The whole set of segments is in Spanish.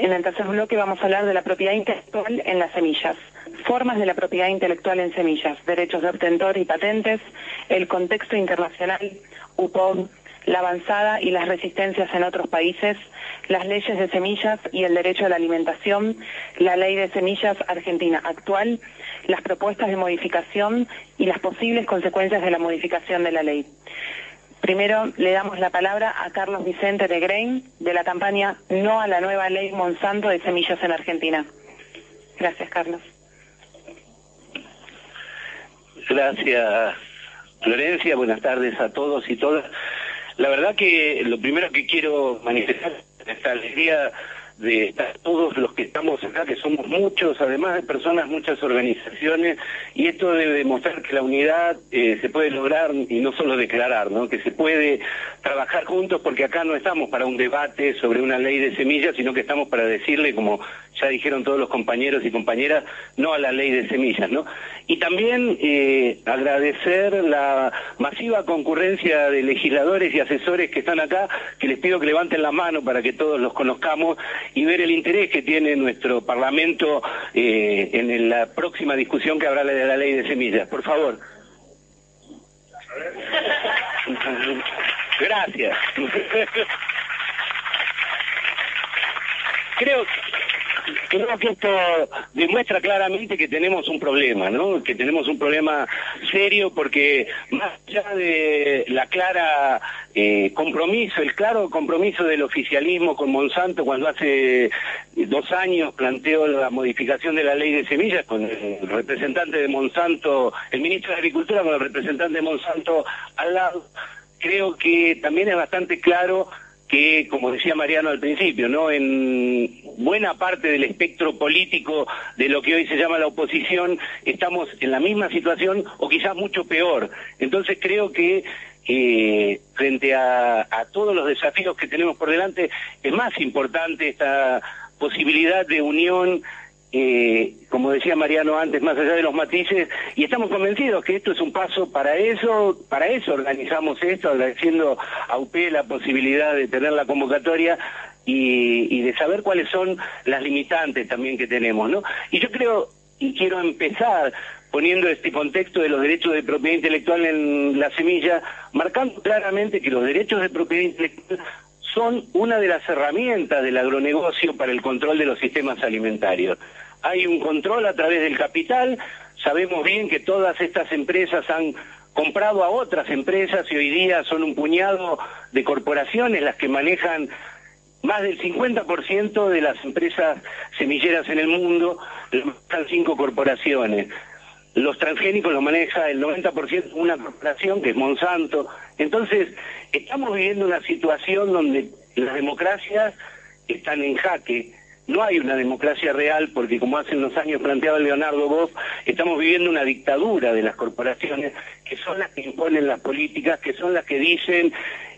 En el tercer bloque vamos a hablar de la propiedad intelectual en las semillas, formas de la propiedad intelectual en semillas, derechos de obtentor y patentes, el contexto internacional, UPOB, la avanzada y las resistencias en otros países, las leyes de semillas y el derecho a la alimentación, la ley de semillas argentina actual, las propuestas de modificación y las posibles consecuencias de la modificación de la ley. Primero le damos la palabra a Carlos Vicente de Grain de la campaña No a la nueva ley Monsanto de semillas en Argentina. Gracias, Carlos. Gracias, Florencia. Buenas tardes a todos y todas. La verdad que lo primero que quiero manifestar es esta alegría de todos los que estamos acá, que somos muchos, además de personas, muchas organizaciones, y esto debe demostrar que la unidad eh, se puede lograr y no solo declarar, ¿no? que se puede trabajar juntos porque acá no estamos para un debate sobre una ley de semillas, sino que estamos para decirle, como ya dijeron todos los compañeros y compañeras, no a la ley de semillas. ¿no? Y también eh, agradecer la masiva concurrencia de legisladores y asesores que están acá, que les pido que levanten la mano para que todos los conozcamos y ver el interés que tiene nuestro Parlamento eh, en la próxima discusión que habrá de la ley de semillas. Por favor. Gracias. Creo, creo que esto demuestra claramente que tenemos un problema, ¿no? Que tenemos un problema serio porque más allá de la clara eh, compromiso, el claro compromiso del oficialismo con Monsanto cuando hace dos años planteó la modificación de la ley de semillas con el representante de Monsanto, el ministro de Agricultura con el representante de Monsanto al lado, creo que también es bastante claro que, como decía Mariano al principio, ¿no? En buena parte del espectro político de lo que hoy se llama la oposición, estamos en la misma situación o quizás mucho peor. Entonces creo que eh, frente a, a todos los desafíos que tenemos por delante, es más importante esta posibilidad de unión eh, como decía Mariano antes, más allá de los matices, y estamos convencidos que esto es un paso para eso, para eso organizamos esto, agradeciendo a UP la posibilidad de tener la convocatoria y, y de saber cuáles son las limitantes también que tenemos, ¿no? Y yo creo, y quiero empezar poniendo este contexto de los derechos de propiedad intelectual en la semilla, marcando claramente que los derechos de propiedad intelectual son una de las herramientas del agronegocio para el control de los sistemas alimentarios. Hay un control a través del capital, sabemos bien que todas estas empresas han comprado a otras empresas y hoy día son un puñado de corporaciones las que manejan más del 50% de las empresas semilleras en el mundo, están cinco corporaciones. Los transgénicos los maneja el 90% una corporación que es Monsanto. Entonces, estamos viviendo una situación donde las democracias están en jaque. No hay una democracia real porque, como hace unos años planteaba Leonardo Boff, estamos viviendo una dictadura de las corporaciones que son las que imponen las políticas, que son las que dicen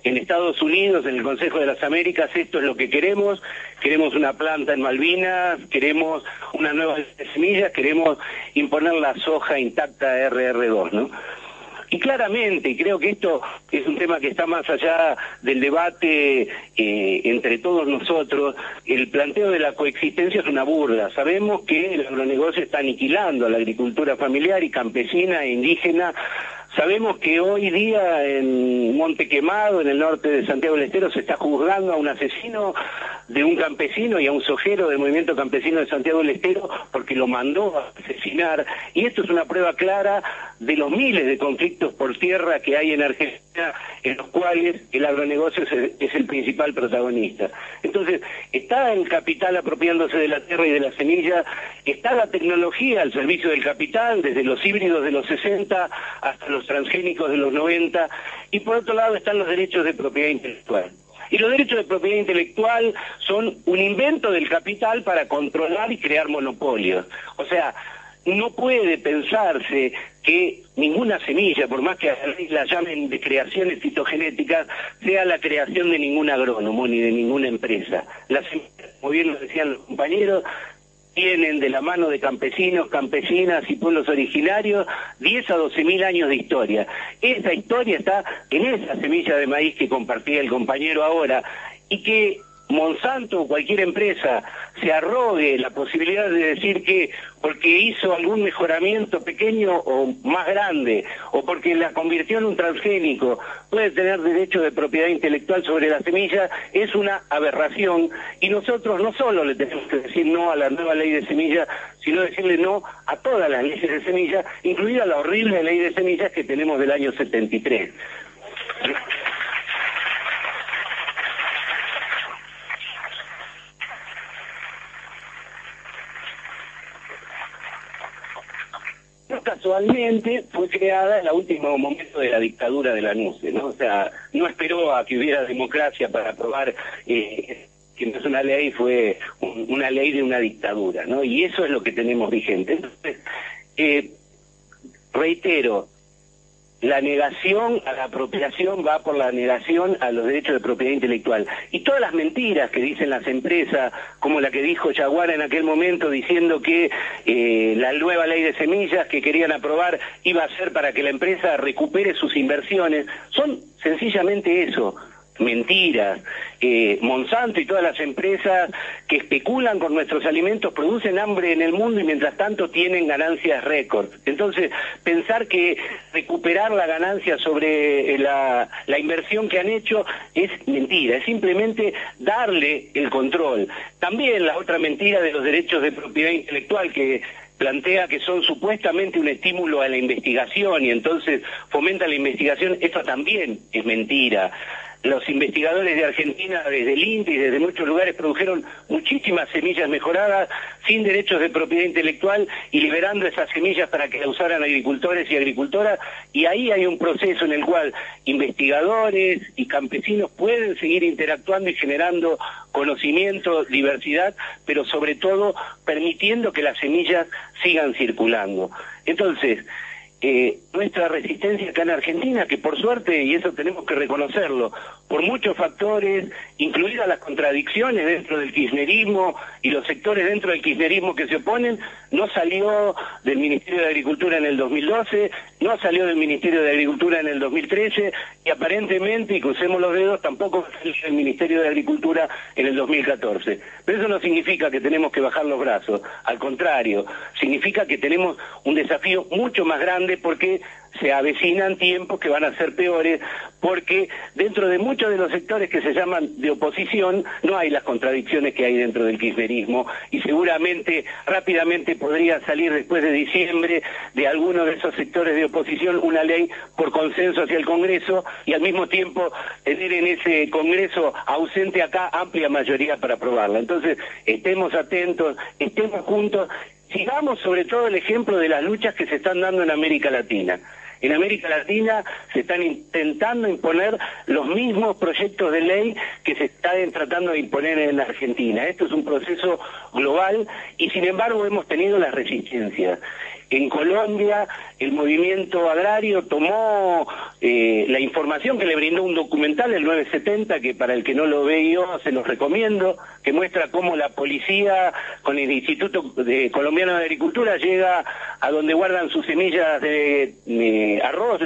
en Estados Unidos, en el Consejo de las Américas, esto es lo que queremos, queremos una planta en Malvinas, queremos una nueva semilla, queremos imponer la soja intacta RR2, ¿no? Y claramente, y creo que esto es un tema que está más allá del debate eh, entre todos nosotros, el planteo de la coexistencia es una burla. Sabemos que el agronegocio está aniquilando a la agricultura familiar y campesina e indígena Sabemos que hoy día en Monte Quemado, en el norte de Santiago del Estero, se está juzgando a un asesino de un campesino y a un sojero del movimiento campesino de Santiago del Estero porque lo mandó a asesinar. Y esto es una prueba clara de los miles de conflictos por tierra que hay en Argentina, en los cuales el agronegocio es el, principal protagonista. Entonces, está el capital apropiándose de la tierra y de la semilla, está la tecnología al servicio del capital, desde los híbridos de los 60 hasta los transgénicos de los 90, y por otro lado están los derechos de propiedad intelectual. Y los derechos de propiedad intelectual son un invento del capital para controlar y crear monopolios. O sea, no puede pensarse que ninguna semilla, por más que la llamen de creaciones fitogenéticas, sea la creación de ningún agrónomo ni de ninguna empresa. Las como bien lo decían los compañeros, tienen de la mano de campesinos, campesinas y pueblos originarios 10 a 12 mil años de historia. Esa historia está en esa semilla de maíz que compartía el compañero ahora y que Monsanto o cualquier empresa se arrogue la posibilidad de decir que porque hizo algún mejoramiento pequeño o más grande, o porque la convirtió en un transgénico, puede tener derecho de propiedad intelectual sobre la semilla, es una aberración. Y nosotros no solo le tenemos que decir no a la nueva ley de semillas, sino decirle no a todas las leyes de semillas, incluida la horrible ley de semillas que tenemos del año 73. Casualmente fue creada en el último momento de la dictadura de la NUCE, ¿no? O sea, no esperó a que hubiera democracia para aprobar eh, que no es una ley, fue una ley de una dictadura, ¿no? Y eso es lo que tenemos vigente. Entonces, eh, reitero, la negación a la apropiación va por la negación a los derechos de propiedad intelectual. Y todas las mentiras que dicen las empresas, como la que dijo Yaguara en aquel momento diciendo que eh, la nueva ley de semillas que querían aprobar iba a ser para que la empresa recupere sus inversiones, son sencillamente eso, mentiras. Eh, Monsanto y todas las empresas que especulan con nuestros alimentos producen hambre en el mundo y mientras tanto tienen ganancias récord. Entonces, pensar que recuperar la ganancia sobre eh, la, inversión que han hecho es mentira, es simplemente darle el control. También la otra mentira de los derechos de propiedad intelectual que plantea que son supuestamente un estímulo a la investigación y entonces fomenta la investigación, eso también es mentira los investigadores de Argentina, desde el y desde muchos lugares, produjeron muchísimas semillas mejoradas sin derechos de propiedad intelectual y liberando esas semillas para que las usaran agricultores y agricultoras. Y ahí hay un proceso en el cual investigadores y campesinos pueden seguir interactuando y generando conocimiento, diversidad, pero sobre todo permitiendo que las semillas sigan circulando. Entonces, eh, nuestra resistencia acá en Argentina, que por suerte, y eso tenemos que reconocerlo, por muchos factores, incluidas las contradicciones dentro del kirchnerismo y los sectores dentro del kirchnerismo que se oponen, no salió del Ministerio de Agricultura en el 2012, no salió del Ministerio de Agricultura en el 2013 y aparentemente, y crucemos los dedos, tampoco salió del Ministerio de Agricultura en el 2014. Pero eso no significa que tenemos que bajar los brazos, al contrario, significa que tenemos un desafío mucho más grande porque se avecinan tiempos que van a ser peores, porque dentro de muchos de los sectores que se llaman de oposición no hay las contradicciones que hay dentro del kirchnerismo y seguramente rápidamente podría salir después de diciembre de alguno de esos sectores de oposición una ley por consenso hacia el Congreso y al mismo tiempo tener en ese Congreso ausente acá amplia mayoría para aprobarla. Entonces, estemos atentos, estemos juntos sigamos sobre todo el ejemplo de las luchas que se están dando en América Latina. En América Latina se están intentando imponer los mismos proyectos de ley que se están tratando de imponer en Argentina. Esto es un proceso global y sin embargo hemos tenido las resistencias. En Colombia el movimiento agrario tomó eh, la información que le brindó un documental, el 970, que para el que no lo ve yo se los recomiendo, que muestra cómo la policía con el Instituto Colombiano de Agricultura llega a donde guardan sus semillas de arroz,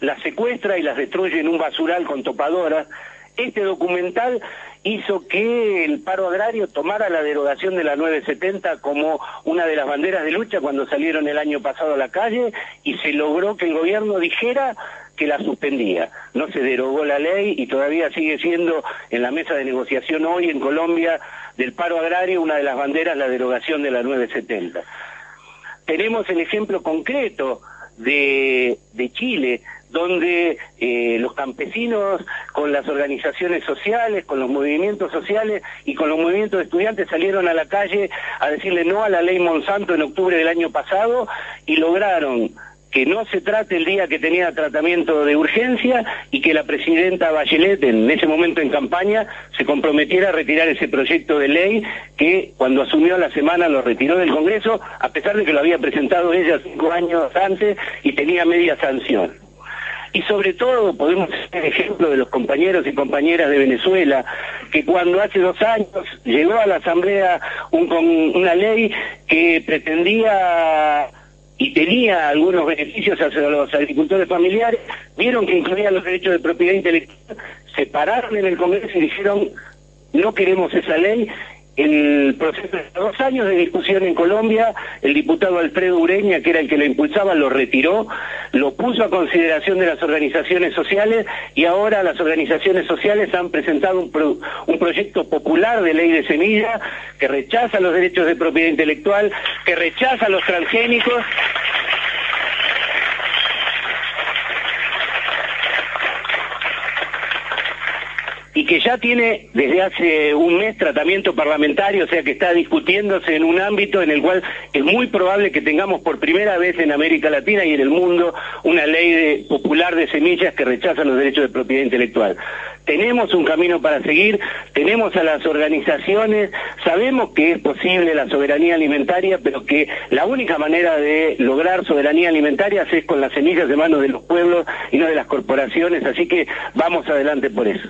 las secuestra y las destruye en un basural con topadoras. Este documental hizo que el paro agrario tomara la derogación de la 970 como una de las banderas de lucha cuando salieron el año pasado a la calle y se logró que el gobierno dijera que la suspendía. No se derogó la ley y todavía sigue siendo en la mesa de negociación hoy en Colombia del paro agrario una de las banderas la derogación de la 970. Tenemos el ejemplo concreto de, de Chile, donde eh, los campesinos con las organizaciones sociales, con los movimientos sociales y con los movimientos de estudiantes salieron a la calle a decirle no a la ley Monsanto en octubre del año pasado y lograron que no se trate el día que tenía tratamiento de urgencia y que la presidenta Bachelet, en ese momento en campaña, se comprometiera a retirar ese proyecto de ley que cuando asumió la semana lo retiró del Congreso, a pesar de que lo había presentado ella cinco años antes y tenía media sanción. Y sobre todo podemos ser ejemplo de los compañeros y compañeras de Venezuela, que cuando hace dos años llegó a la Asamblea una ley que pretendía y tenía algunos beneficios hacia los agricultores familiares, vieron que incluía los derechos de propiedad intelectual, se pararon en el Congreso y dijeron, no queremos esa ley, el proceso de dos años de discusión en Colombia, el diputado Alfredo Ureña, que era el que lo impulsaba, lo retiró, lo puso a consideración de las organizaciones sociales y ahora las organizaciones sociales han presentado un, un proyecto popular de ley de semilla que rechaza los derechos de propiedad intelectual, que rechaza los transgénicos y que ya tiene desde hace un mes tratamiento parlamentario, o sea que está discutiéndose en un ámbito en el cual es muy probable que tengamos por primera vez en América Latina y en el mundo una ley popular de semillas que rechaza los derechos de propiedad intelectual. Tenemos un camino para seguir, tenemos a las organizaciones, sabemos que es posible la soberanía alimentaria, pero que la única manera de lograr soberanía alimentaria es con las semillas de manos de los pueblos y no de las corporaciones, así que vamos adelante por eso.